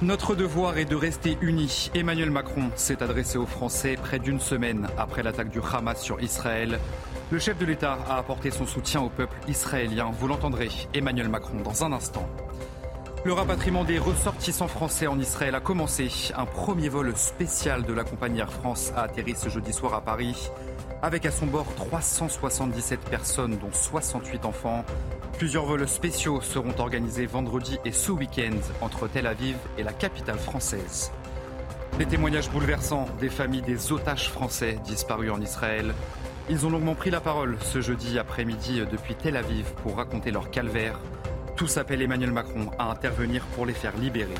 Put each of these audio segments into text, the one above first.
Notre devoir est de rester unis. Emmanuel Macron s'est adressé aux Français près d'une semaine après l'attaque du Hamas sur Israël. Le chef de l'État a apporté son soutien au peuple israélien. Vous l'entendrez, Emmanuel Macron, dans un instant. Le rapatriement des ressortissants français en Israël a commencé. Un premier vol spécial de la compagnie Air France a atterri ce jeudi soir à Paris, avec à son bord 377 personnes, dont 68 enfants. Plusieurs vols spéciaux seront organisés vendredi et ce week-end entre Tel Aviv et la capitale française. Les témoignages bouleversants des familles des otages français disparus en Israël. Ils ont longuement pris la parole ce jeudi après-midi depuis Tel Aviv pour raconter leur calvaire. Tous appellent Emmanuel Macron à intervenir pour les faire libérer.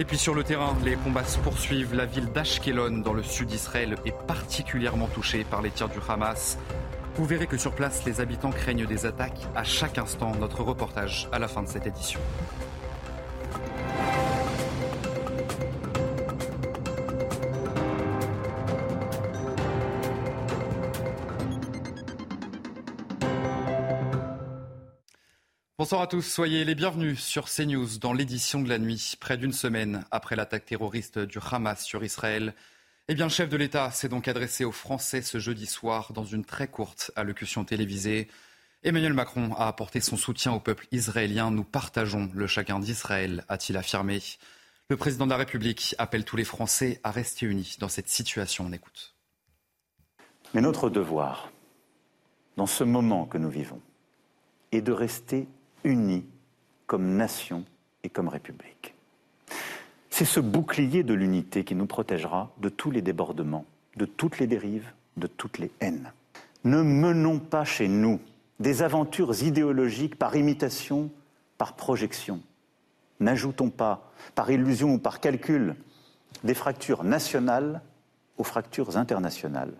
Et puis sur le terrain, les combats se poursuivent. La ville d'Ashkelon, dans le sud d'Israël, est particulièrement touchée par les tirs du Hamas. Vous verrez que sur place, les habitants craignent des attaques à chaque instant. Notre reportage à la fin de cette édition. Bonsoir à tous, soyez les bienvenus sur CNews dans l'édition de la nuit, près d'une semaine après l'attaque terroriste du Hamas sur Israël. Eh bien, le chef de l'État s'est donc adressé aux Français ce jeudi soir dans une très courte allocution télévisée. Emmanuel Macron a apporté son soutien au peuple israélien. Nous partageons le chacun d'Israël, a-t-il affirmé. Le président de la République appelle tous les Français à rester unis dans cette situation. On écoute. Mais notre devoir, dans ce moment que nous vivons, est de rester unis comme nation et comme République. C'est ce bouclier de l'unité qui nous protégera de tous les débordements, de toutes les dérives, de toutes les haines. Ne menons pas chez nous des aventures idéologiques par imitation, par projection. N'ajoutons pas, par illusion ou par calcul, des fractures nationales aux fractures internationales.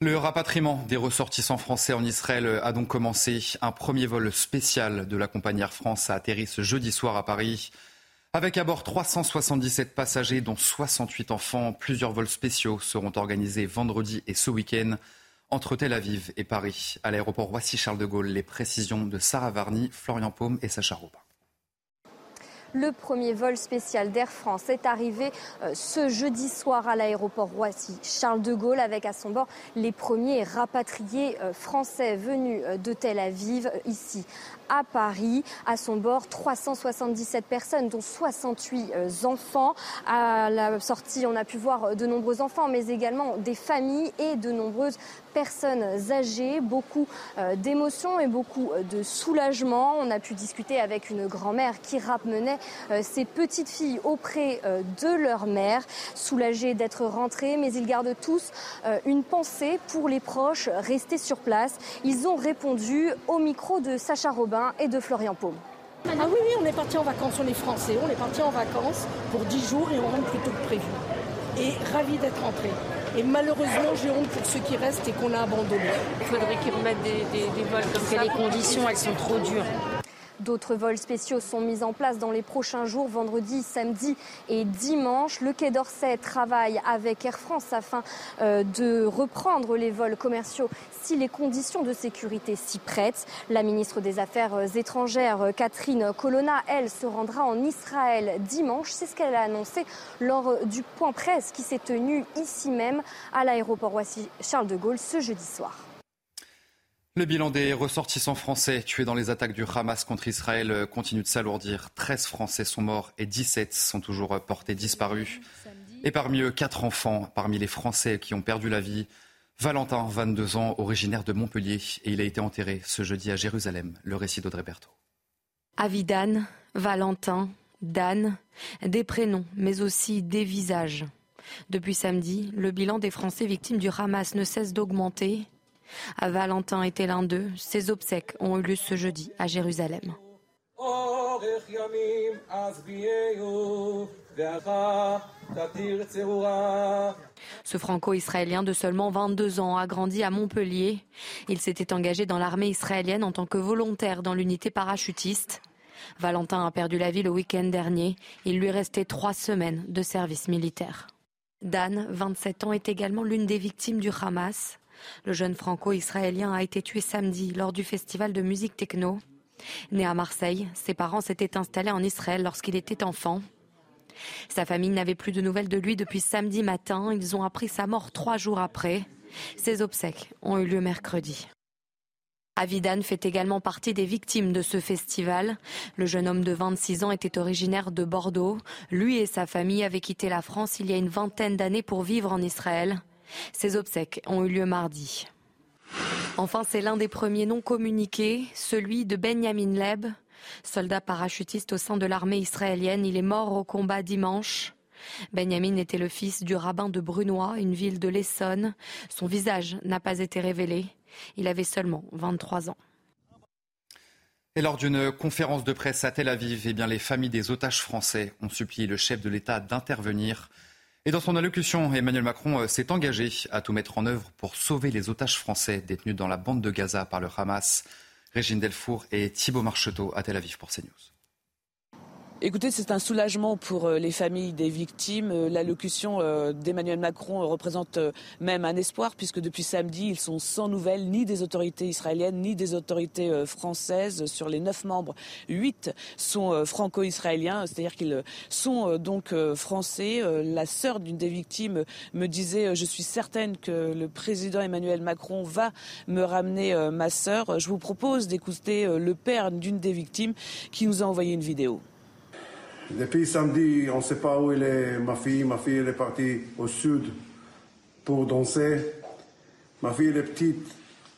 Le rapatriement des ressortissants français en Israël a donc commencé. Un premier vol spécial de la compagnie Air France a atterri ce jeudi soir à Paris. Avec à bord 377 passagers, dont 68 enfants, plusieurs vols spéciaux seront organisés vendredi et ce week-end entre Tel Aviv et Paris. À l'aéroport Roissy-Charles de Gaulle, les précisions de Sarah Varny, Florian Paume et Sacha Robin. Le premier vol spécial d'Air France est arrivé euh, ce jeudi soir à l'aéroport Roissy Charles de Gaulle avec à son bord les premiers rapatriés euh, français venus euh, de Tel Aviv ici à Paris. À son bord, 377 personnes, dont 68 enfants. À la sortie, on a pu voir de nombreux enfants, mais également des familles et de nombreuses personnes âgées, beaucoup d'émotions et beaucoup de soulagement. On a pu discuter avec une grand-mère qui ramenait ses petites filles auprès de leur mère, soulagées d'être rentrées, mais ils gardent tous une pensée pour les proches restés sur place. Ils ont répondu au micro de Sacha Robin et de Florian Paume. Ah oui, oui, on est parti en vacances, on est français, on est parti en vacances pour 10 jours et on rentre plus tôt que prévu. Et ravis d'être rentrés. Et malheureusement, j'ai honte pour ceux qui restent et qu'on a abandonnés. Il faudrait qu'ils remettent des, des, des vols comme ça. Les conditions, elles sont trop dures. D'autres vols spéciaux sont mis en place dans les prochains jours, vendredi, samedi et dimanche. Le Quai d'Orsay travaille avec Air France afin euh, de reprendre les vols commerciaux si les conditions de sécurité s'y prêtent. La ministre des Affaires étrangères, Catherine Colonna, elle, se rendra en Israël dimanche. C'est ce qu'elle a annoncé lors du point presse qui s'est tenu ici même à l'aéroport Roissy-Charles de Gaulle ce jeudi soir. Le bilan des ressortissants français tués dans les attaques du Hamas contre Israël continue de s'alourdir. 13 Français sont morts et 17 sont toujours portés disparus. Et parmi eux, 4 enfants, parmi les Français qui ont perdu la vie. Valentin, 22 ans, originaire de Montpellier, et il a été enterré ce jeudi à Jérusalem. Le récit d'Audrey Berthaud. Avidan, Valentin, Dan, des prénoms, mais aussi des visages. Depuis samedi, le bilan des Français victimes du Hamas ne cesse d'augmenter. Valentin était l'un d'eux. Ses obsèques ont eu lieu ce jeudi à Jérusalem. Ce franco-israélien de seulement 22 ans a grandi à Montpellier. Il s'était engagé dans l'armée israélienne en tant que volontaire dans l'unité parachutiste. Valentin a perdu la vie le week-end dernier. Il lui restait trois semaines de service militaire. Dan, 27 ans, est également l'une des victimes du Hamas. Le jeune franco-israélien a été tué samedi lors du festival de musique techno. Né à Marseille, ses parents s'étaient installés en Israël lorsqu'il était enfant. Sa famille n'avait plus de nouvelles de lui depuis samedi matin. Ils ont appris sa mort trois jours après. Ses obsèques ont eu lieu mercredi. Avidan fait également partie des victimes de ce festival. Le jeune homme de 26 ans était originaire de Bordeaux. Lui et sa famille avaient quitté la France il y a une vingtaine d'années pour vivre en Israël. Ses obsèques ont eu lieu mardi. Enfin, c'est l'un des premiers noms communiqués, celui de Benjamin Leb, soldat parachutiste au sein de l'armée israélienne. Il est mort au combat dimanche. Benjamin était le fils du rabbin de Brunois, une ville de l'Essonne. Son visage n'a pas été révélé. Il avait seulement 23 ans. Et lors d'une conférence de presse à Tel Aviv, eh les familles des otages français ont supplié le chef de l'État d'intervenir. Et dans son allocution, Emmanuel Macron euh, s'est engagé à tout mettre en œuvre pour sauver les otages français détenus dans la bande de Gaza par le Hamas. Régine Delfour et Thibault Marcheteau à Tel Aviv pour CNews. Écoutez, c'est un soulagement pour euh, les familles des victimes. Euh, l'allocution euh, d'Emmanuel Macron représente même un espoir puisque depuis samedi, ils sont sans nouvelles ni des autorités israéliennes ni des autorités françaises. Sur les neuf membres, huit sont franco-israéliens, c'est-à-dire qu'ils sont donc français. La sœur d'une des victimes me disait, je suis certaine que le président Emmanuel Macron va me ramener ma sœur. Je vous propose d'écouter le père d'une des victimes qui nous a envoyé une vidéo. Depuis samedi, on ne sait pas où elle est, ma fille. Ma fille, est partie au sud pour danser. Ma fille, elle est petite.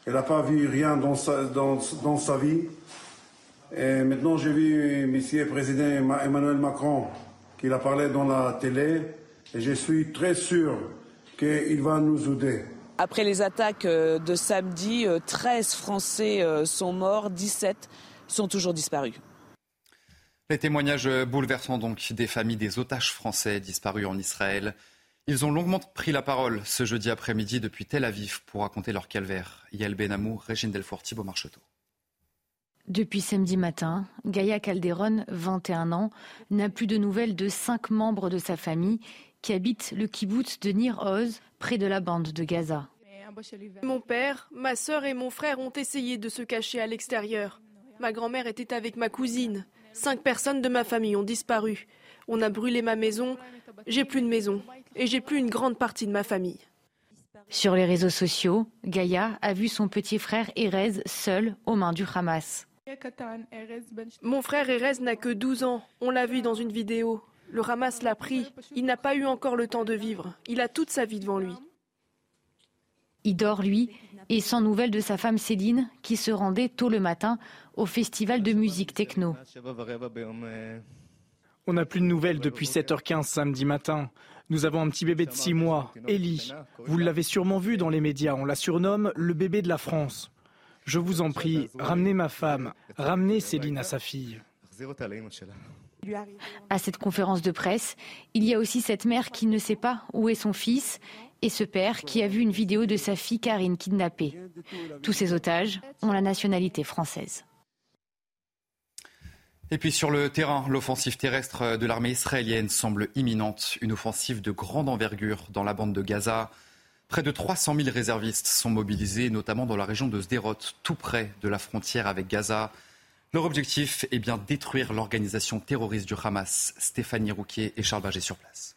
Elle n'a pas vu rien dans sa, vie. Et maintenant, j'ai vu Monsieur le Président Emmanuel Macron qui a parlé dans la télé. Et je suis très sûr qu'il va nous aider. Après les attaques euh, de samedi, 13 euh, Français euh, sont morts, 17 sont toujours disparus. Les témoignages bouleversants donc des familles des otages français disparus en Israël. Ils ont longuement pris la parole ce jeudi après-midi depuis Tel Aviv pour raconter leur calvaire. Yael Benamou, Régine Delfour, Thibault Marcheteau. Depuis samedi matin, Gaïa Calderon, 21 ans, n'a plus de nouvelles de cinq membres de sa famille qui habitent le kibbutz de Nir Oz, près de la bande de Gaza. Mon père, ma sœur et mon frère ont essayé de se cacher à l'extérieur. Ma grand-mère était avec ma cousine. Cinq personnes de ma famille ont disparu. On a brûlé ma maison. J'ai plus de maison. Et j'ai plus une grande partie de ma famille. Sur les réseaux sociaux, Gaïa a vu son petit frère Erez seul aux mains du Hamas. Mon frère Erez n'a que 12 ans. On l'a vu dans une vidéo. Le Hamas l'a pris. Il n'a pas eu encore le temps de vivre. Il a toute sa vie devant lui. Il dort, lui, et sans nouvelles de sa femme Céline, qui se rendait tôt le matin au festival de musique techno. On n'a plus de nouvelles depuis 7h15 samedi matin. Nous avons un petit bébé de 6 mois, Ellie. Vous l'avez sûrement vu dans les médias, on la surnomme le bébé de la France. Je vous en prie, ramenez ma femme, ramenez Céline à sa fille. À cette conférence de presse, il y a aussi cette mère qui ne sait pas où est son fils et ce père qui a vu une vidéo de sa fille Karine kidnappée. Tous ces otages ont la nationalité française. Et puis sur le terrain, l'offensive terrestre de l'armée israélienne semble imminente. Une offensive de grande envergure dans la bande de Gaza. Près de 300 000 réservistes sont mobilisés, notamment dans la région de Sderot, tout près de la frontière avec Gaza. Leur objectif est bien détruire l'organisation terroriste du Hamas. Stéphanie Rouquier et Charles Baget sur place.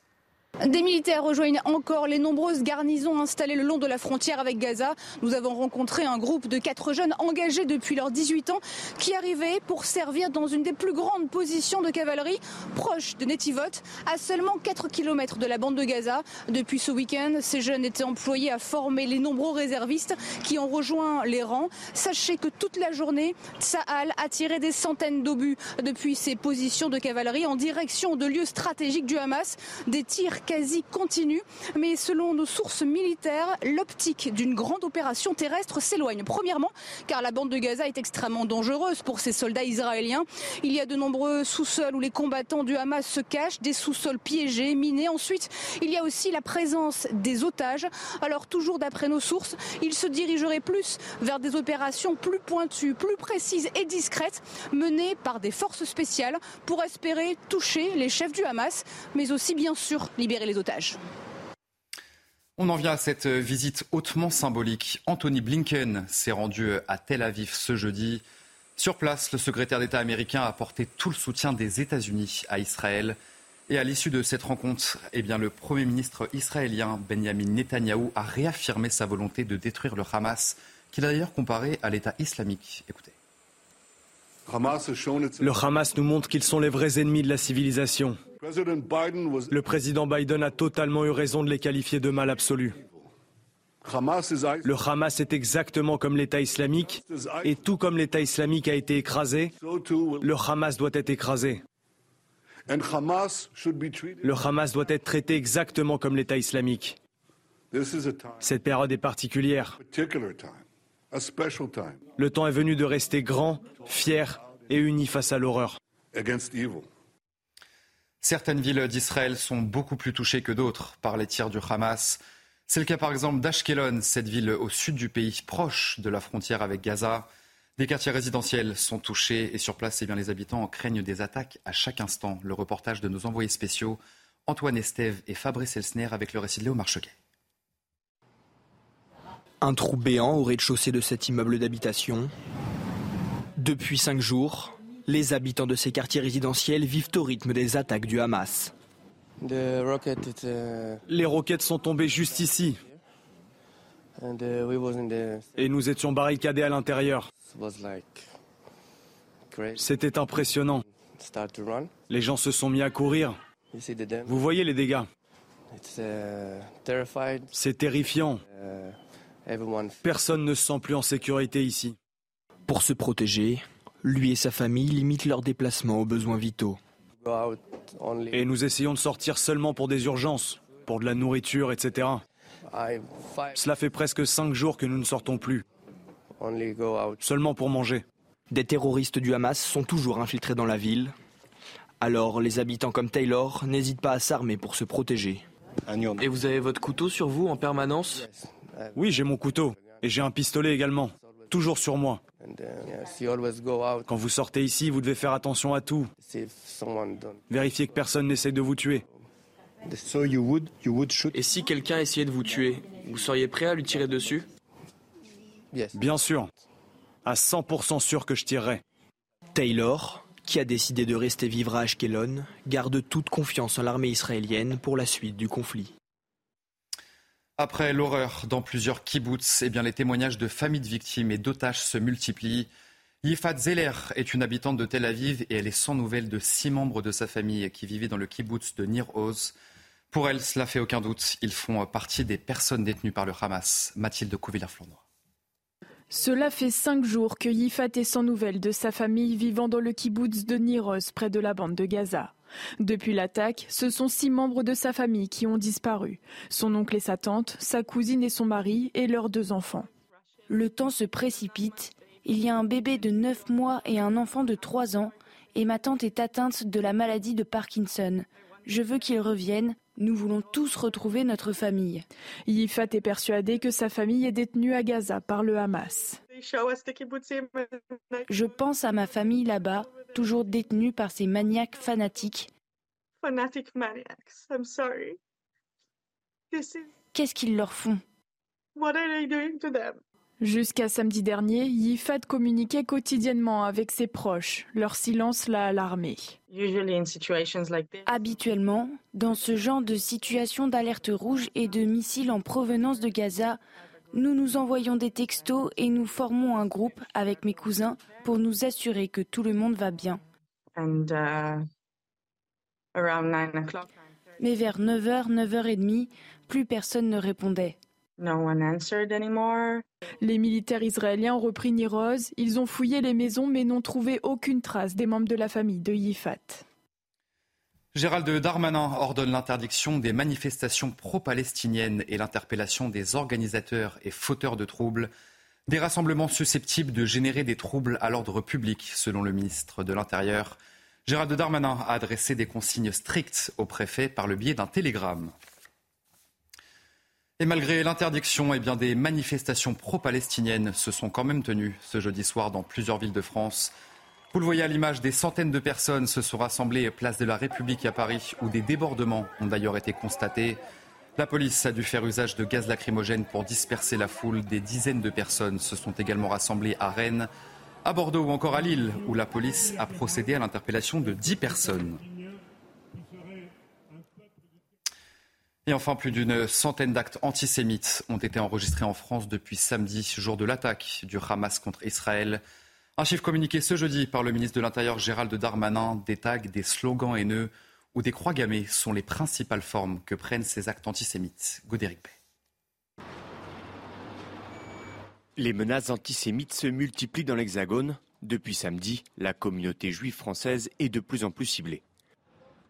Des militaires rejoignent encore les nombreuses garnisons installées le long de la frontière avec Gaza. Nous avons rencontré un groupe de quatre jeunes engagés depuis leurs 18 ans qui arrivaient pour servir dans une des plus grandes positions de cavalerie proche de Netivot, à seulement 4 km de la bande de Gaza. Depuis ce week-end, ces jeunes étaient employés à former les nombreux réservistes qui ont rejoint les rangs. Sachez que toute la journée, Tsahal a tiré des centaines d'obus depuis ses positions de cavalerie en direction de lieux stratégiques du Hamas. Des tirs quasi continue. Mais selon nos sources militaires, l'optique d'une grande opération terrestre s'éloigne. Premièrement, car la bande de Gaza est extrêmement dangereuse pour ces soldats israéliens. Il y a de nombreux sous-sols où les combattants du Hamas se cachent, des sous-sols piégés, minés. Ensuite, il y a aussi la présence des otages. Alors toujours d'après nos sources, ils se dirigeraient plus vers des opérations plus pointues, plus précises et discrètes, menées par des forces spéciales pour espérer toucher les chefs du Hamas, mais aussi bien sûr libérer les otages. On en vient à cette visite hautement symbolique. Anthony Blinken s'est rendu à Tel Aviv ce jeudi. Sur place, le secrétaire d'État américain a apporté tout le soutien des États-Unis à Israël. Et à l'issue de cette rencontre, eh bien, le Premier ministre israélien Benjamin Netanyahou a réaffirmé sa volonté de détruire le Hamas, qu'il a d'ailleurs comparé à l'État islamique. Écoutez. Le Hamas nous montre qu'ils sont les vrais ennemis de la civilisation. Le président Biden a totalement eu raison de les qualifier de mal absolu. Le Hamas est exactement comme l'État islamique, et tout comme l'État islamique a été écrasé, le Hamas doit être écrasé. Le Hamas doit être traité exactement comme l'État islamique. Cette période est particulière. Le temps est venu de rester grand, fier et uni face à l'horreur. Certaines villes d'Israël sont beaucoup plus touchées que d'autres par les tirs du Hamas. C'est le cas par exemple d'Ashkelon, cette ville au sud du pays, proche de la frontière avec Gaza. Des quartiers résidentiels sont touchés et sur place, eh les habitants craignent des attaques à chaque instant. Le reportage de nos envoyés spéciaux, Antoine Estève et Fabrice Elsner avec le récit de Léo Marcheguet. Un trou béant au rez-de-chaussée de cet immeuble d'habitation. Depuis cinq jours, les habitants de ces quartiers résidentiels vivent au rythme des attaques du Hamas. Les roquettes sont tombées juste ici. Et nous étions barricadés à l'intérieur. C'était impressionnant. Les gens se sont mis à courir. Vous voyez les dégâts? C'est terrifiant. Personne ne se sent plus en sécurité ici. Pour se protéger, lui et sa famille limitent leurs déplacements aux besoins vitaux. Et nous essayons de sortir seulement pour des urgences, pour de la nourriture, etc. Cela fait presque cinq jours que nous ne sortons plus. Seulement pour manger. Des terroristes du Hamas sont toujours infiltrés dans la ville. Alors les habitants comme Taylor n'hésitent pas à s'armer pour se protéger. Et vous avez votre couteau sur vous en permanence? Oui, j'ai mon couteau. Et j'ai un pistolet également. Toujours sur moi. Quand vous sortez ici, vous devez faire attention à tout. Vérifiez que personne n'essaie de vous tuer. Et si quelqu'un essayait de vous tuer, vous seriez prêt à lui tirer dessus? Bien sûr. À 100% sûr que je tirerai. Taylor, qui a décidé de rester vivre à Ashkelon, garde toute confiance en l'armée israélienne pour la suite du conflit. Après l'horreur dans plusieurs kibbutz, eh bien, les témoignages de familles de victimes et d'otages se multiplient. Yifat Zeller est une habitante de Tel Aviv et elle est sans nouvelles de six membres de sa famille qui vivaient dans le kibbutz de Nir Oz. Pour elle, cela fait aucun doute. Ils font partie des personnes détenues par le Hamas. Mathilde Couvillard-Flournoy. Cela fait cinq jours que Yifat est sans nouvelles de sa famille vivant dans le kibbutz de Niroz, près de la bande de Gaza. Depuis l'attaque, ce sont six membres de sa famille qui ont disparu. Son oncle et sa tante, sa cousine et son mari et leurs deux enfants. Le temps se précipite. Il y a un bébé de 9 mois et un enfant de 3 ans. Et ma tante est atteinte de la maladie de Parkinson. Je veux qu'ils reviennent. Nous voulons tous retrouver notre famille. Yifat est persuadé que sa famille est détenue à Gaza par le Hamas. Je pense à ma famille là-bas, toujours détenue par ces maniaques fanatiques. Qu'est-ce qu'ils leur font? Jusqu'à samedi dernier, Yifat communiquait quotidiennement avec ses proches. Leur silence l'a alarmé. Habituellement, dans ce genre de situation d'alerte rouge et de missiles en provenance de Gaza, nous nous envoyons des textos et nous formons un groupe avec mes cousins pour nous assurer que tout le monde va bien. Mais vers 9h, 9h30, plus personne ne répondait. Les militaires israéliens ont repris Niroz, ils ont fouillé les maisons mais n'ont trouvé aucune trace des membres de la famille de Yifat. Gérald Darmanin ordonne l'interdiction des manifestations pro-palestiniennes et l'interpellation des organisateurs et fauteurs de troubles. Des rassemblements susceptibles de générer des troubles à l'ordre public, selon le ministre de l'Intérieur. Gérald Darmanin a adressé des consignes strictes au préfet par le biais d'un télégramme. Et malgré l'interdiction, eh des manifestations pro-palestiniennes se sont quand même tenues ce jeudi soir dans plusieurs villes de France. Vous le voyez à l'image, des centaines de personnes se sont rassemblées place de la République à Paris, où des débordements ont d'ailleurs été constatés. La police a dû faire usage de gaz lacrymogène pour disperser la foule. Des dizaines de personnes se sont également rassemblées à Rennes, à Bordeaux ou encore à Lille, où la police a procédé à l'interpellation de 10 personnes. Et enfin, plus d'une centaine d'actes antisémites ont été enregistrés en France depuis samedi, jour de l'attaque du Hamas contre Israël. Un chiffre communiqué ce jeudi par le ministre de l'Intérieur Gérald Darmanin, des tags, des slogans haineux ou des croix gammées sont les principales formes que prennent ces actes antisémites. Godéric Bay. Les menaces antisémites se multiplient dans l'Hexagone. Depuis samedi, la communauté juive française est de plus en plus ciblée.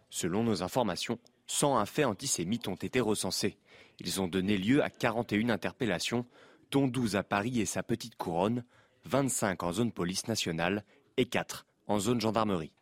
Selon nos informations, 101 faits antisémites ont été recensés. Ils ont donné lieu à 41 interpellations, dont 12 à Paris et sa petite couronne, 25 en zone police nationale et 4 en zone gendarmerie.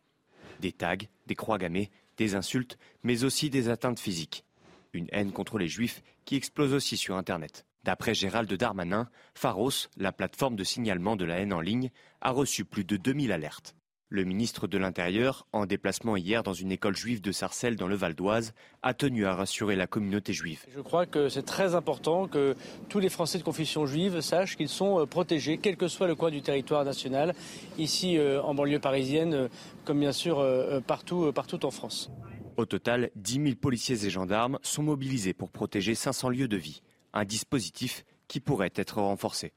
Des tags, des croix gammées, des insultes, mais aussi des atteintes physiques. Une haine contre les juifs qui explose aussi sur Internet. D'après Gérald Darmanin, Pharos, la plateforme de signalement de la haine en ligne, a reçu plus de 2000 alertes. Le ministre de l'Intérieur, en déplacement hier dans une école juive de Sarcelles dans le Val d'Oise, a tenu à rassurer la communauté juive. Je crois que c'est très important que tous les Français de confession juive sachent qu'ils sont euh, protégés, quel que soit le coin du territoire national, ici euh, en banlieue parisienne, euh, comme bien sûr partout, partout en France. Au total, 10 000 policiers et gendarmes sont mobilisés pour protéger 500 lieux de vie, un dispositif qui pourrait être renforcé.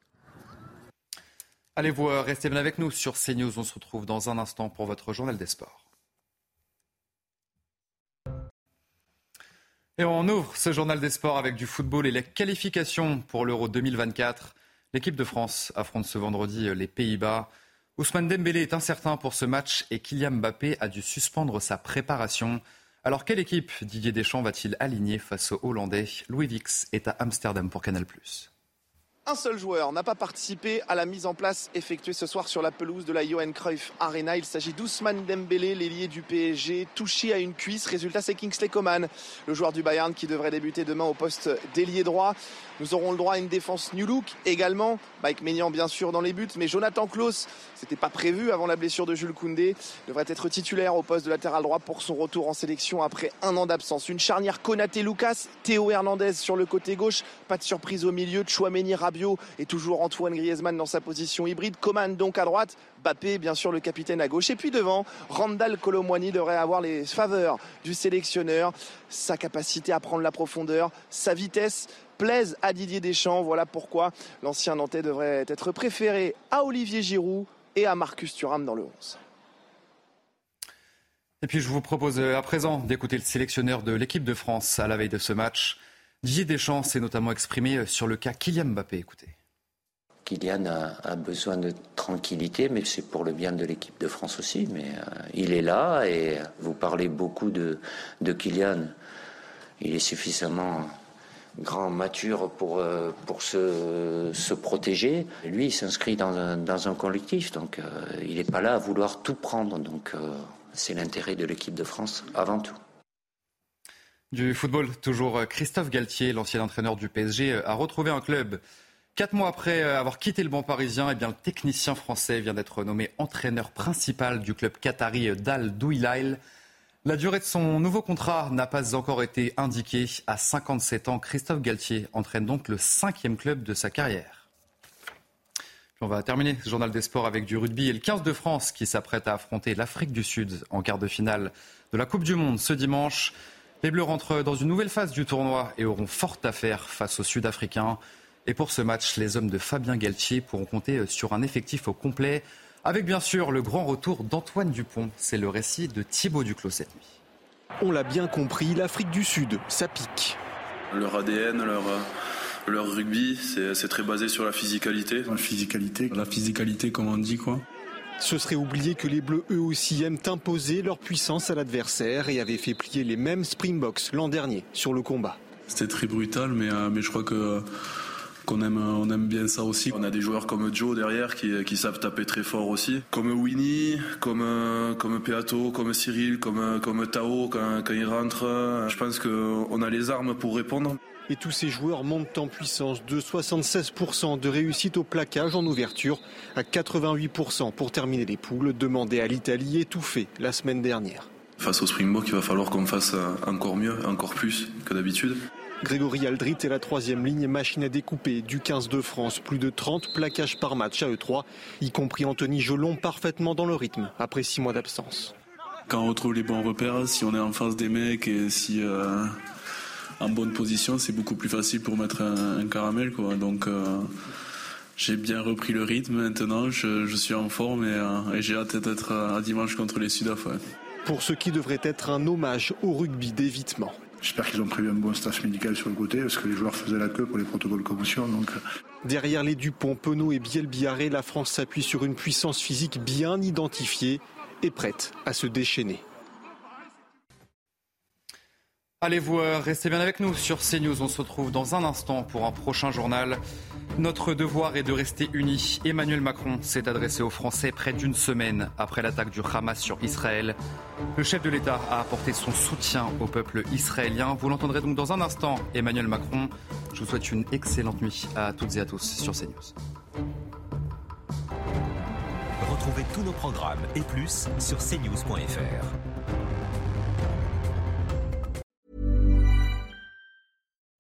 Allez vous restez bien avec nous sur CNews. On se retrouve dans un instant pour votre journal des sports. Et on ouvre ce journal des sports avec du football et les qualifications pour l'Euro 2024. L'équipe de France affronte ce vendredi les Pays-Bas. Ousmane Dembélé est incertain pour ce match et Kylian Mbappé a dû suspendre sa préparation. Alors quelle équipe Didier Deschamps va-t-il aligner face aux Hollandais? Louis Vix est à Amsterdam pour Canal+. Un seul joueur n'a pas participé à la mise en place effectuée ce soir sur la pelouse de la Johan Cruyff Arena. Il s'agit d'Ousmane Dembélé, l'ailier du PSG, touché à une cuisse. Résultat, c'est Kingsley Coman, le joueur du Bayern qui devrait débuter demain au poste d'ailier droit. Nous aurons le droit à une défense New Look également. Mike Maignan, bien sûr, dans les buts. Mais Jonathan Klaus, c'était pas prévu avant la blessure de Jules Koundé, devrait être titulaire au poste de latéral droit pour son retour en sélection après un an d'absence. Une charnière Konaté-Lucas, Théo Hernandez sur le côté gauche. Pas de surprise au milieu. Chouameni, Rabiot et toujours Antoine Griezmann dans sa position hybride. Coman donc à droite. Bappé, bien sûr, le capitaine à gauche. Et puis devant, Randall Colomwani devrait avoir les faveurs du sélectionneur. Sa capacité à prendre la profondeur, sa vitesse plaisent à Didier Deschamps. Voilà pourquoi l'ancien Nantais devrait être préféré à Olivier Giroud et à Marcus Thuram dans le 11. Et puis je vous propose euh, à présent d'écouter le sélectionneur de l'équipe de France à la veille de ce match. Didier Deschamps s'est notamment exprimé euh, sur le cas Kylian Mbappé. Écoutez. Kylian a, besoin de tranquillité, mais c'est pour le bien de l'équipe de France aussi. Mais euh, il est là et vous parlez beaucoup de, Kylian. Il est suffisamment grand, mature pour, euh, se, protéger. Lui, il s'inscrit dans un, collectif, donc il n'est pas là à vouloir tout prendre. Donc c'est l'intérêt de l'équipe de France avant tout. Du football, toujours Christophe Galtier, l'ancien entraîneur du PSG, a retrouvé un club. Quatre mois après avoir quitté le banc parisien, eh bien, le technicien français vient d'être nommé entraîneur principal du club qatari d'Al Douilail. La durée de son nouveau contrat n'a pas encore été indiquée. À 57 ans, Christophe Galtier entraîne donc le cinquième club de sa carrière. on va terminer ce journal des sports avec du rugby et le 15 de France qui s'apprête à affronter l'Afrique du Sud en quart de finale de la Coupe du Monde ce dimanche. Les Bleus rentrent dans une nouvelle phase du tournoi et auront fort à faire face aux Sud-Africains. Et pour ce match, les hommes de Fabien Galtier pourront compter sur un effectif au complet avec bien sûr le grand retour d'Antoine Dupont. C'est le récit de Thibaut Duclos cette nuit. On l'a bien compris, l'Afrique du Sud, ça pique. Leur ADN, leur, leur rugby, c'est très basé sur la physicalité. La physicalité, la physicalité comme on dit quoi? Ce serait oublier que les Bleus eux aussi aiment imposer leur puissance à l'adversaire et avaient fait plier les mêmes Springboks l'an dernier sur le combat. C'était très brutal, mais, euh, mais je crois que qu'on aime, on aime bien ça aussi. On a des joueurs comme Joe derrière qui, qui savent taper très fort aussi. Comme Winnie, comme, comme Peato, comme Cyril, comme, comme Tao quand, quand il rentre. Je pense qu'on a les armes pour répondre. Et tous ces joueurs montent en puissance de 76% de réussite au plaquage en ouverture à 88% pour terminer les poules demandées à l'Italie étouffée la semaine dernière. Face au Springbok, il va falloir qu'on fasse encore mieux, encore plus que d'habitude. Grégory Aldrit est la troisième ligne machine à découper du 15 de France. Plus de 30 plaquages par match à E3, y compris Anthony Gelon parfaitement dans le rythme après six mois d'absence. Quand on retrouve les bons repères, si on est en face des mecs et si euh, en bonne position, c'est beaucoup plus facile pour mettre un, caramel. Quoi. Donc euh, j'ai bien repris le rythme maintenant, je, suis en forme et, euh, j'ai hâte d'être à dimanche contre les Sudaf. Pour ce qui devrait être un hommage au rugby d'évitement. J'espère qu'ils ont prévu un bon staff médical sur le côté, parce que les joueurs faisaient la queue pour les protocoles commotion. Donc... Euh. Derrière les Dupont, Penaud et Biel Biarré, la France s'appuie sur une puissance physique bien identifiée et prête à se déchaîner. Allez voir, restez bien avec nous sur CNews. On se retrouve dans un instant pour un prochain journal. Notre devoir est de rester unis. Emmanuel Macron s'est adressé aux Français près d'une semaine après l'attaque du Hamas sur Israël. Le chef de l'État a apporté son soutien au peuple israélien. Vous l'entendrez donc dans un instant, Emmanuel Macron. Je vous souhaite une excellente nuit à toutes et à tous sur CNews. Retrouvez tous nos programmes et plus sur cnews.fr.